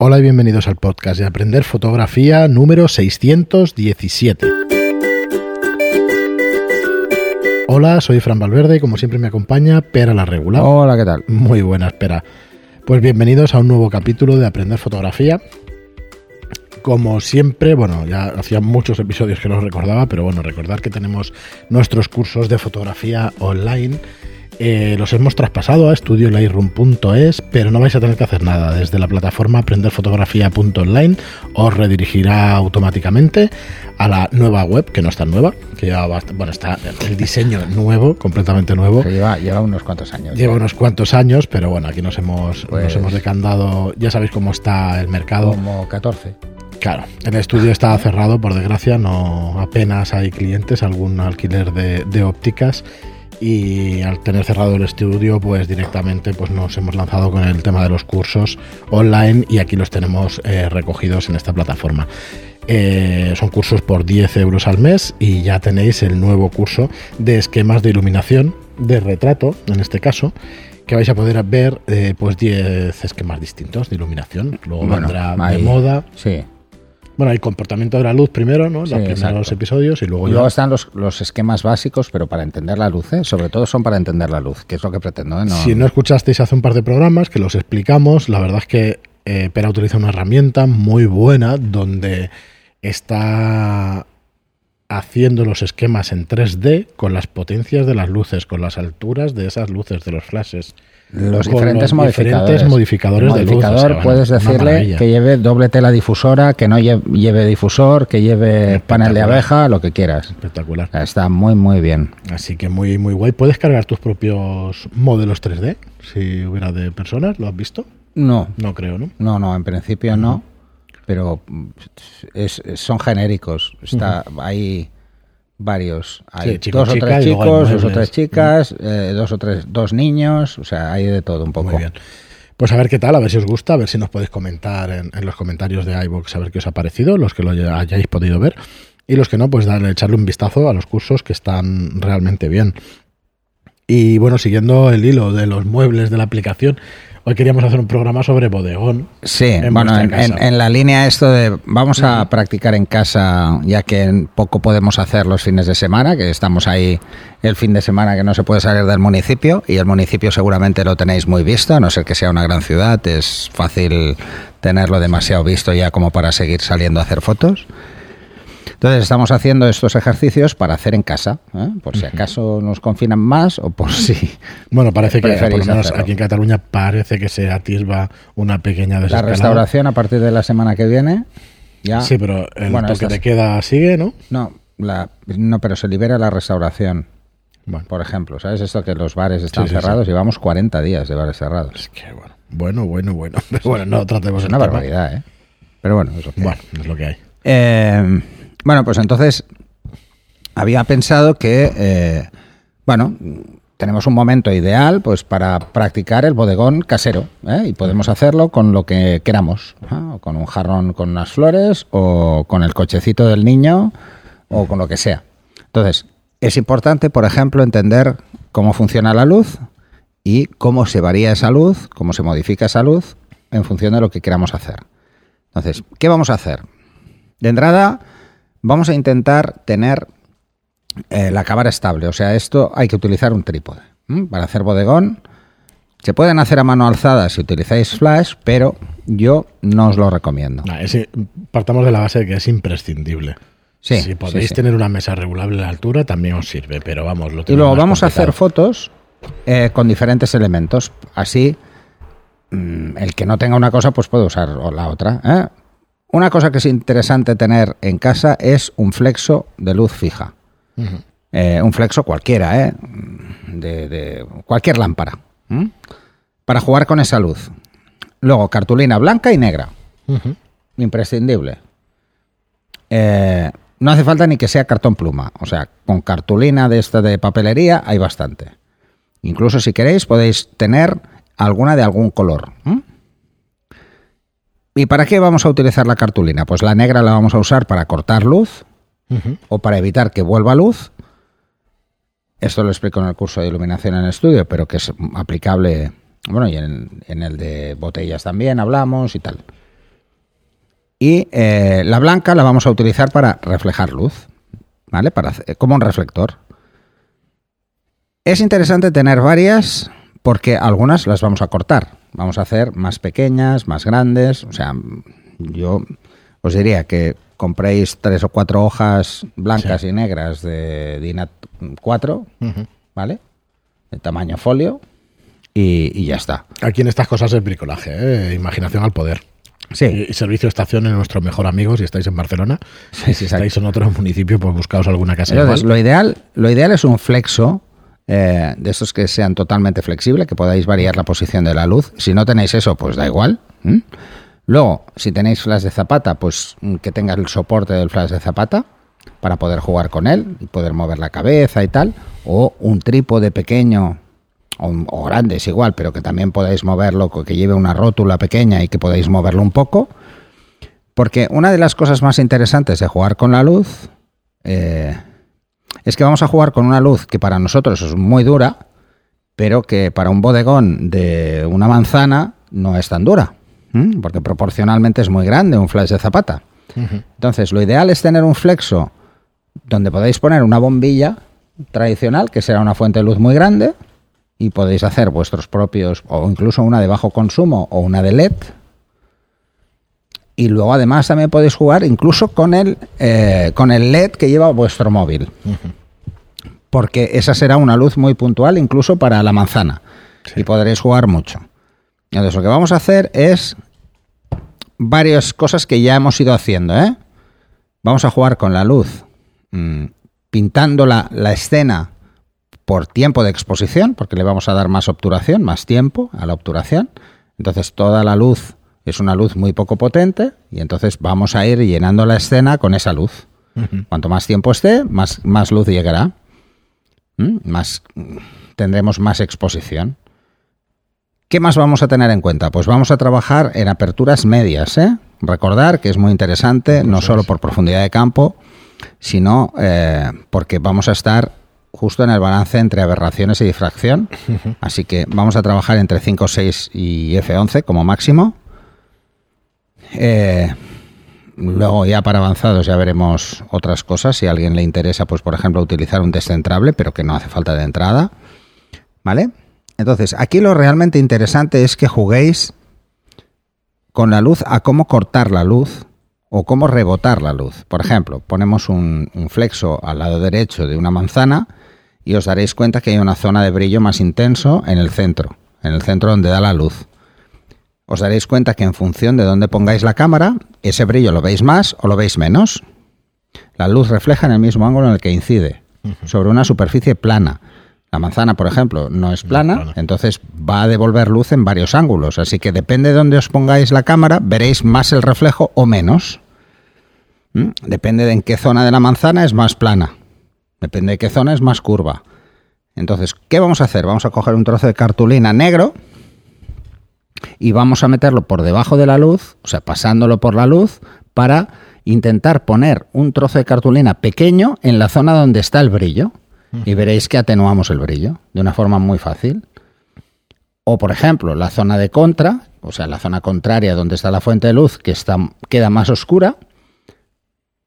Hola y bienvenidos al podcast de Aprender Fotografía número 617. Hola, soy Fran Valverde y como siempre me acompaña Pera la Regular. Hola, ¿qué tal? Muy buena, espera. Pues bienvenidos a un nuevo capítulo de Aprender Fotografía. Como siempre, bueno, ya hacía muchos episodios que no recordaba, pero bueno, recordar que tenemos nuestros cursos de fotografía online eh, los hemos traspasado a estudiolightroom.es, pero no vais a tener que hacer nada. Desde la plataforma aprenderfotografía.online os redirigirá automáticamente a la nueva web, que no está nueva, que ya bueno, está el diseño nuevo, completamente nuevo. lleva, lleva unos cuantos años. Lleva unos cuantos años, pero bueno, aquí nos hemos, nos pues hemos decandado. Ya sabéis cómo está el mercado. Como 14. Claro, el estudio está cerrado, por desgracia, no apenas hay clientes, algún alquiler de, de ópticas y al tener cerrado el estudio pues directamente pues nos hemos lanzado con el tema de los cursos online y aquí los tenemos eh, recogidos en esta plataforma. Eh, son cursos por 10 euros al mes y ya tenéis el nuevo curso de esquemas de iluminación de retrato en este caso que vais a poder ver eh, pues 10 esquemas distintos de iluminación. Luego vendrá de moda. sí bueno, hay comportamiento de la luz primero, ¿no? los episodios y luego, luego están los, los, esquemas básicos, pero para entender la luz, ¿eh? Sobre todo son para entender la luz, que es lo que pretendo. ¿eh? Si no escuchasteis hace un par de programas que los explicamos, la verdad es que eh, Pera utiliza una herramienta muy buena donde está haciendo los esquemas en 3D con las potencias de las luces, con las alturas de esas luces, de los flashes los diferentes modificadores. modificadores el modificador puedes decirle que lleve doble tela difusora, que no lleve, difusor, que lleve panel de abeja, lo que quieras. Espectacular. Está muy, muy bien. Así que muy, muy guay. ¿Puedes cargar tus propios modelos 3D? Si hubiera de personas, ¿lo has visto? No. No creo, ¿no? No, no, en principio no. Pero es, son genéricos. Está ahí varios. Hay dos o tres chicos, dos o tres chicas, eh, dos o tres, dos niños, o sea, hay de todo un poco. Muy bien. Pues a ver qué tal, a ver si os gusta, a ver si nos podéis comentar en, los comentarios de iVoox, a ver qué os ha parecido, los que lo hayáis podido ver. Y los que no, pues darle, echarle un vistazo a los cursos que están realmente bien. Y bueno, siguiendo el hilo de los muebles de la aplicación, Hoy queríamos hacer un programa sobre bodegón. Sí, bueno, en, la línea esto de vamos a practicar en casa, ya que poco podemos hacer los fines de semana, que estamos ahí el fin de semana que no se puede salir del municipio, y el municipio seguramente lo tenéis muy visto, a no ser que sea una gran ciudad, es fácil tenerlo demasiado visto ya como para seguir saliendo a hacer fotos. Entonces estamos haciendo estos ejercicios para hacer en casa, ¿eh? por si acaso nos confinan más o por si... Bueno, parece que por lo menos aquí en Cataluña parece que se atisba una pequeña La restauración a partir de la semana que viene ya... Sí, pero el bueno, toque te queda sigue, ¿no? No, la, no, pero se libera la restauración. Por ejemplo, ¿sabes esto que los bares están cerrados? Llevamos 40 días de bares cerrados. Es que bueno, bueno, bueno, bueno. bueno, no tratemos Es una barbaridad, ¿eh? Pero bueno, es lo que bueno, hay. es lo que hay. Eh, bueno, pues entonces había pensado que, eh, bueno, tenemos un momento ideal pues para practicar el bodegón casero ¿eh? y podemos hacerlo con lo que queramos, ¿eh? con un jarrón con unas flores o con el cochecito del niño o con lo que sea. Entonces, es importante, por ejemplo, entender cómo funciona la luz y cómo se varía esa luz, cómo se modifica esa luz en función de lo que queramos hacer. Entonces, ¿qué vamos a hacer? De entrada, Vamos a intentar tener eh, la cámara estable. O sea, esto hay que utilizar un trípode. Para hacer bodegón, se pueden hacer a mano alzada si utilizáis flash, pero yo no os lo recomiendo. partamos de la base de que es imprescindible. si podéis tener una mesa regulable a la altura, también os sirve, pero vamos, lo Y luego vamos a hacer fotos eh, con diferentes elementos. Así, mm, el que no tenga una cosa, pues puede usar la otra. ¿eh? Una cosa que es interesante tener en casa es un flexo de luz fija. Eh, un flexo cualquiera, ¿eh? De, cualquier lámpara. Para jugar con esa luz. Luego, cartulina blanca y negra. Imprescindible. Eh, no hace falta ni que sea cartón pluma. O sea, con cartulina de esta de papelería hay bastante. Incluso si queréis podéis tener alguna de algún color. ¿Y para qué vamos a utilizar la cartulina? Pues la negra la vamos a usar para cortar luz o para evitar que vuelva luz. Esto lo explico en el curso de iluminación en estudio, pero que es aplicable, bueno, y en, el de botellas también hablamos y tal. Y eh, la blanca la vamos a utilizar para reflejar luz, ¿vale? Para como un reflector. Es interesante tener varias porque algunas las vamos a cortar. Vamos a hacer más pequeñas, más grandes. O sea, yo os diría que compréis tres o cuatro hojas blancas y negras de DINAT 4, ¿vale? De tamaño folio. Y, y ya está. Aquí en estas cosas es bricolaje, ¿eh? imaginación al poder. Sí, Y servicio de estación es nuestro mejor amigo si estáis en Barcelona. Sí, si estáis en otro municipio, pues buscaos alguna casa Entonces, lo ideal, lo ideal es un flexo eh, de estos que sean totalmente flexibles, que podáis variar la posición de la luz. Si no tenéis eso, pues da igual. Luego, si tenéis flash de zapata, pues mm, que tenga el soporte del flash de zapata para poder jugar con él y poder mover la cabeza y tal. O un trípode pequeño o, o grande, es igual, pero que también podáis moverlo, que lleve una rótula pequeña y que podáis moverlo un poco. Porque una de las cosas más interesantes de jugar con la luz eh, es que vamos a jugar con una luz que para nosotros es muy dura, pero que para un bodegón de una manzana no es tan dura, porque proporcionalmente es muy grande un flash de zapata. Entonces, lo ideal es tener un flexo donde podéis poner una bombilla tradicional, que será una fuente de luz muy grande, y podéis hacer vuestros propios, o incluso una de bajo consumo o una de LED. Y luego además también podéis jugar incluso con el, eh, con el LED que lleva vuestro móvil. Porque esa será una luz muy puntual incluso para la manzana. Y podréis jugar mucho. Entonces lo que vamos a hacer es varias cosas que ya hemos ido haciendo. ¿eh? Vamos a jugar con la luz, mm, pintando la, la escena por tiempo de exposición, porque le vamos a dar más obturación, más tiempo a la obturación. Entonces toda la luz es una luz muy poco potente y entonces vamos a ir llenando la escena con esa luz. Cuanto más tiempo esté, más, más luz llegará. ¿Mm? Más, tendremos más exposición. ¿Qué más vamos a tener en cuenta? Pues vamos a trabajar en aperturas medias. ¿eh? Recordar que es muy interesante, no solo por profundidad de campo, sino eh, porque vamos a estar justo en el balance entre aberraciones y difracción. Así que vamos a trabajar entre 5, 6 y F11 como máximo. Eh, luego ya para avanzados ya veremos otras cosas. Si a alguien le interesa, pues por ejemplo, utilizar un descentrable, pero que no hace falta de entrada. ¿Vale? Entonces, aquí lo realmente interesante es que juguéis con la luz a cómo cortar la luz o cómo rebotar la luz. Por ejemplo, ponemos un, un flexo al lado derecho de una manzana y os daréis cuenta que hay una zona de brillo más intenso en el centro, en el centro donde da la luz. Os daréis cuenta que en función de dónde pongáis la cámara, ese brillo lo veis más o lo veis menos. La luz refleja en el mismo ángulo en el que incide, sobre una superficie plana. La manzana, por ejemplo, no es plana, plana. entonces va a devolver luz en varios ángulos. Así que depende de dónde os pongáis la cámara, veréis más el reflejo o menos. ¿Mm? Depende de en qué zona de la manzana es más plana. Depende de qué zona es más curva. Entonces, ¿qué vamos a hacer? Vamos a coger un trozo de cartulina negro y vamos a meterlo por debajo de la luz, o sea, pasándolo por la luz, para intentar poner un trozo de cartulina pequeño en la zona donde está el brillo. Y veréis que atenuamos el brillo de una forma muy fácil. O, por ejemplo, la zona de contra, o sea, la zona contraria donde está la fuente de luz, que está, queda más oscura,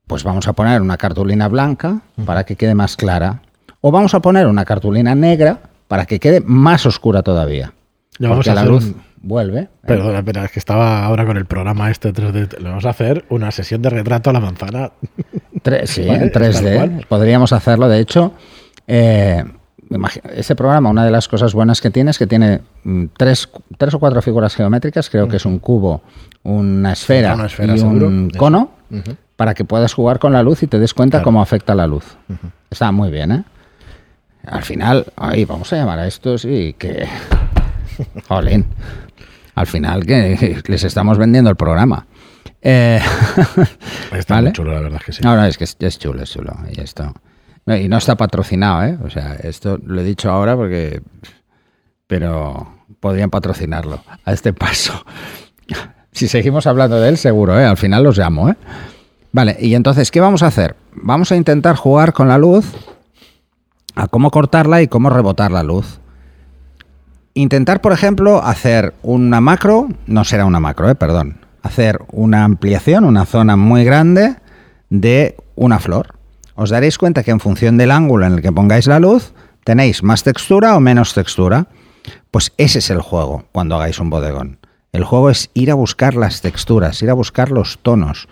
pues vamos a poner una cartulina blanca para que quede más clara. O vamos a poner una cartulina negra para que quede más oscura todavía. Ya vamos a la hacer luz un- vuelve. Perdona, espera, es que estaba ahora con el programa este 3D. Le vamos a hacer una sesión de retrato a la manzana. Tre- sí, Vale, en tal 3D. cual. Podríamos hacerlo. De hecho, eh, ese programa, una de las cosas buenas que tiene es que tiene mm, tres, tres o cuatro figuras geométricas. Creo que es un cubo, una esfera, Una esfera, y seguro. un cono para que puedas jugar con la luz y te des cuenta Claro. cómo afecta la luz. Está muy bien, ¿eh? Al final, ahí vamos a llamar a estos y que... Jolín. Al final que les estamos vendiendo el programa. Eh, Está ¿Vale? muy chulo, la verdad es que sí. no, no, es que es, es chulo, es chulo. Y esto. No, y no está patrocinado, ¿eh? O sea, esto lo he dicho ahora porque. Pero podrían patrocinarlo a este paso. Si seguimos hablando de él, seguro, ¿eh? Al final los llamo, ¿eh? Vale, y entonces, ¿qué vamos a hacer? Vamos a intentar jugar con la luz, a cómo cortarla y cómo rebotar la luz. Intentar, por ejemplo, hacer una macro, no será una macro, ¿eh? perdón. hacer una ampliación, una zona muy grande de una flor. Os daréis cuenta que en función del ángulo en el que pongáis la luz, tenéis más textura o menos textura. Pues ese es el juego cuando hagáis un bodegón. El juego es ir a buscar las texturas, ir a buscar los tonos.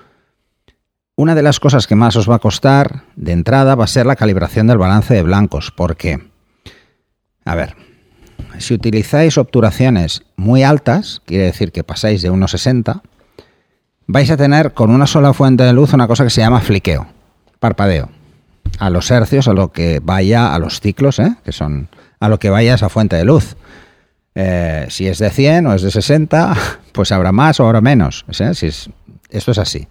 Una de las cosas que más os va a costar de entrada va a ser la calibración del balance de blancos. ¿Por qué? A ver, si utilizáis obturaciones muy altas, quiere decir que pasáis de 1,60, vais a tener con una sola fuente de luz una cosa que se llama fliqueo, parpadeo. A los hercios, a lo que vaya, a los ciclos, ¿eh? que son a lo que vaya esa fuente de luz. Eh, si es de 100 o es de 60, pues habrá más o habrá menos. ¿eh? Es, esto es así.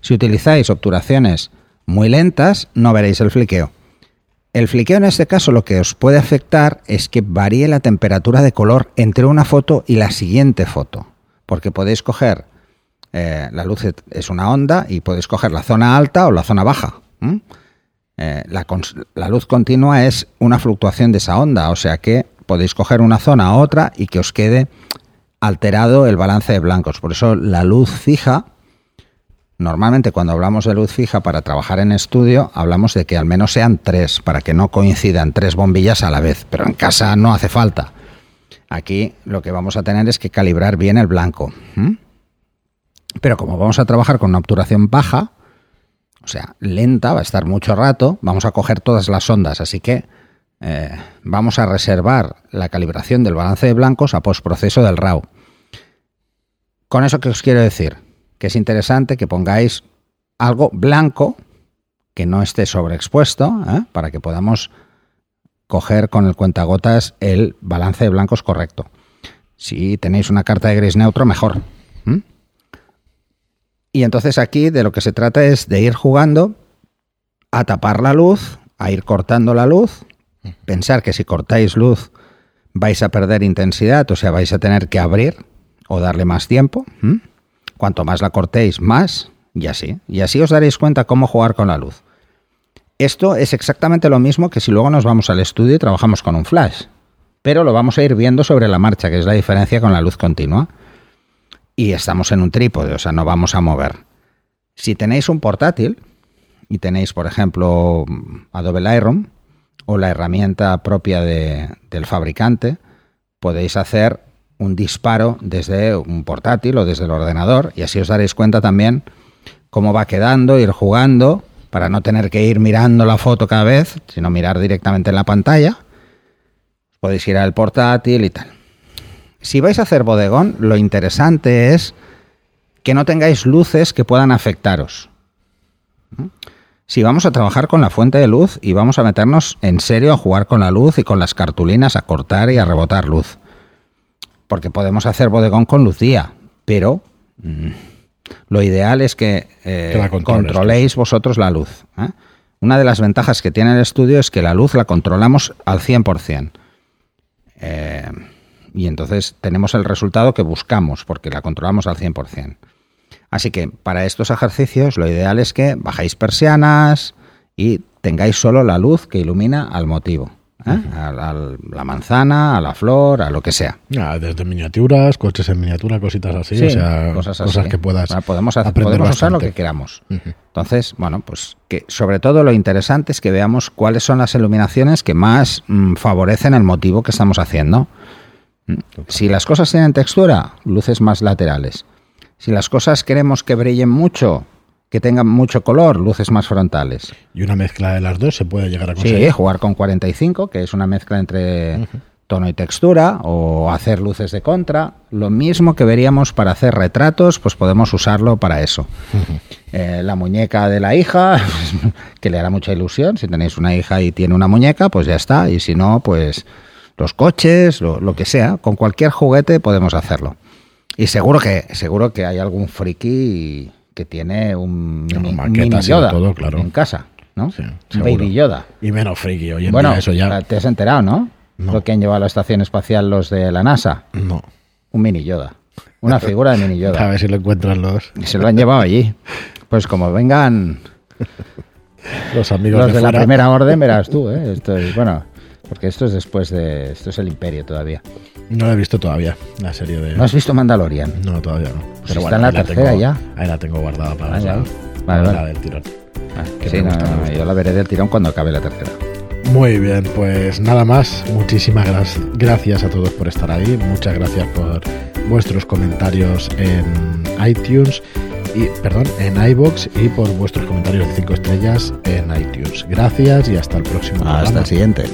Si utilizáis obturaciones muy lentas, no veréis el fliqueo. El fliqueo en este caso lo que os puede afectar es que varíe la temperatura de color entre una foto y la siguiente foto. Porque podéis coger, eh, la luz es una onda y podéis coger la zona alta o la zona baja. Eh, la, la, luz continua es una fluctuación de esa onda, o sea que podéis coger una zona a otra y que os quede alterado el balance de blancos. Por eso la luz fija Normalmente cuando hablamos de luz fija para trabajar en estudio, hablamos de que al menos sean tres, para que no coincidan tres bombillas a la vez, pero en casa no hace falta. Aquí lo que vamos a tener es que calibrar bien el blanco. Pero como vamos a trabajar con una obturación baja, o sea, lenta, va a estar mucho rato, vamos a coger todas las ondas, así que eh, vamos a reservar la calibración del balance de blancos a postproceso del RAW. Con eso, ¿qué os quiero decir? Que es interesante que pongáis algo blanco que no esté sobreexpuesto ¿eh? para que podamos coger con el cuentagotas el balance de blancos correcto. Si tenéis una carta de gris neutro, mejor. Y entonces aquí de lo que se trata es de ir jugando a tapar la luz, a ir cortando la luz, pensar que si cortáis luz vais a perder intensidad, o sea, vais a tener que abrir o darle más tiempo. Cuanto más la cortéis, más, y así. Y así os daréis cuenta cómo jugar con la luz. Esto es exactamente lo mismo que si luego nos vamos al estudio y trabajamos con un flash. Pero lo vamos a ir viendo sobre la marcha, que es la diferencia con la luz continua. Y estamos en un trípode, o sea, no vamos a mover. Si tenéis un portátil y tenéis, por ejemplo, Adobe Lightroom o la herramienta propia del fabricante, podéis hacer un disparo desde un portátil o desde el ordenador y así os daréis cuenta también cómo va quedando, ir jugando para no tener que ir mirando la foto cada vez, sino mirar directamente en la pantalla. Podéis ir al portátil y tal. Si vais a hacer bodegón, lo interesante es que no tengáis luces que puedan afectaros. Si vamos a trabajar con la fuente de luz y vamos a meternos en serio a jugar con la luz y con las cartulinas, a cortar y a rebotar luz porque podemos hacer bodegón con Lucía, pero mm, lo ideal es que, eh, controléis vosotros la luz. ¿eh? Una de las ventajas que tiene el estudio es que la luz la controlamos al 100%. Eh, y entonces tenemos el resultado que buscamos, porque la controlamos al 100%. Así que para estos ejercicios lo ideal es que bajáis persianas y tengáis solo la luz que ilumina al motivo. ¿Eh? a, la manzana, a la flor, a lo que sea. desde miniaturas, coches en miniatura, cositas así, o sea, cosas, que puedas. podemos hacer, podemos usar lo que queramos. Entonces, bueno, pues que sobre todo lo interesante es que veamos cuáles son las iluminaciones que más mm, favorecen el motivo que estamos haciendo. Mm. Si las cosas tienen textura, luces más laterales. Si las cosas queremos que brillen mucho, que tengan mucho color, luces más frontales. ¿Y una mezcla de las dos se puede llegar a conseguir? Sí, jugar con 45, que es una mezcla entre tono y textura, o hacer luces de contra. Lo mismo que veríamos para hacer retratos, pues podemos usarlo para eso. Eh, la muñeca de la hija, que le hará mucha ilusión. Si tenéis una hija y tiene una muñeca, pues ya está. Y si no, pues los coches, lo, lo que sea. Con cualquier juguete podemos hacerlo. Y seguro que, seguro que hay algún friki que tiene un, mini, Yoda todo, claro. en casa, ¿no? Sí, Baby Yoda. Y menos friki, oye, bueno, eso ya. Te has enterado, ¿no? Lo que han llevado a la estación espacial los de la NASA. No. Un mini Yoda. Una figura de mini Yoda. A ver si lo encuentran los. Y se lo han llevado allí. Pues como vengan los amigos los de, la primera orden, verás tú, ¿eh? Esto es, bueno, porque esto es después de. Esto es el imperio todavía. No la he visto todavía, la serie de... ¿No has visto Mandalorian? No, todavía no. Pero está en la tercera tengo- ya. Ahí la tengo guardada para Ah, Vale, para vale. verla del tirón. Ah, Que sí, no, gusta, no, yo la veré del tirón cuando acabe la tercera. Muy bien, pues nada más. Muchísimas gracias a todos por estar ahí. Muchas gracias por vuestros comentarios en iTunes y perdón, en iBox y por vuestros comentarios de 5 estrellas en iTunes. Gracias y hasta el próximo Hasta programa. el siguiente.